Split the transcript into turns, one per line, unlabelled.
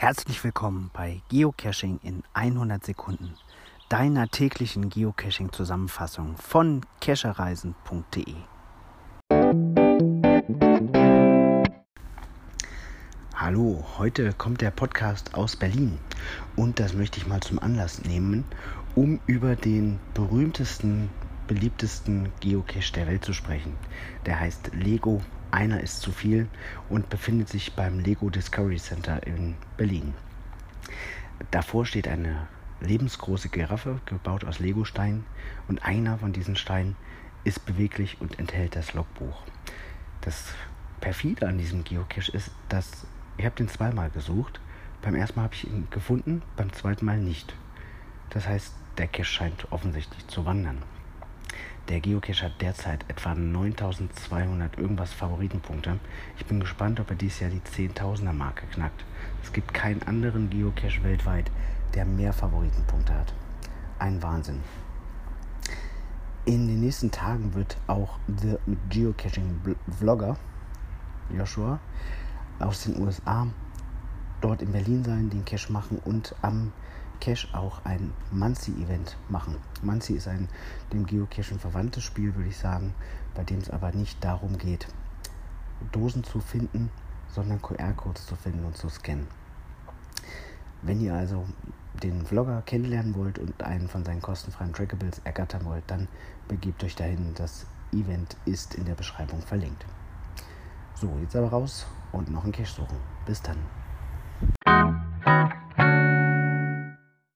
Herzlich willkommen bei Geocaching in 100 Sekunden, deiner täglichen Geocaching-Zusammenfassung von cachereisen.de. Hallo, heute kommt der Podcast aus Berlin und das möchte ich mal zum Anlass nehmen, um über den berühmtesten, beliebtesten Geocache der Welt zu sprechen. Der heißt Lego einer ist zu viel und befindet sich beim Lego Discovery Center in Berlin. Davor steht eine lebensgroße Giraffe, gebaut aus Legosteinen, und einer von diesen Steinen ist beweglich und enthält das Logbuch. Das perfide an diesem Geocache ist, dass ich habe den zweimal gesucht. Beim ersten Mal habe ich ihn gefunden, beim zweiten Mal nicht. Das heißt, der Cache scheint offensichtlich zu wandern. Der Geocache hat derzeit etwa 9200 irgendwas Favoritenpunkte. Ich bin gespannt, ob er dieses Jahr die 10.000er Marke knackt. Es gibt keinen anderen Geocache weltweit, der mehr Favoritenpunkte hat. Ein Wahnsinn. In den nächsten Tagen wird auch The Geocaching Vlogger Joshua aus den USA dort in Berlin sein, den Cache machen und am Cache auch ein Mansi-Event machen. Mansi ist ein dem Geocachen verwandtes Spiel, würde ich sagen, bei dem es aber nicht darum geht, Dosen zu finden, sondern QR-Codes zu finden und zu scannen. Wenn ihr also den Vlogger kennenlernen wollt und einen von seinen kostenfreien Trackables ergattern wollt, dann begebt euch dahin. Das Event ist in der Beschreibung verlinkt. So, jetzt aber raus und noch einen Cache suchen. Bis dann.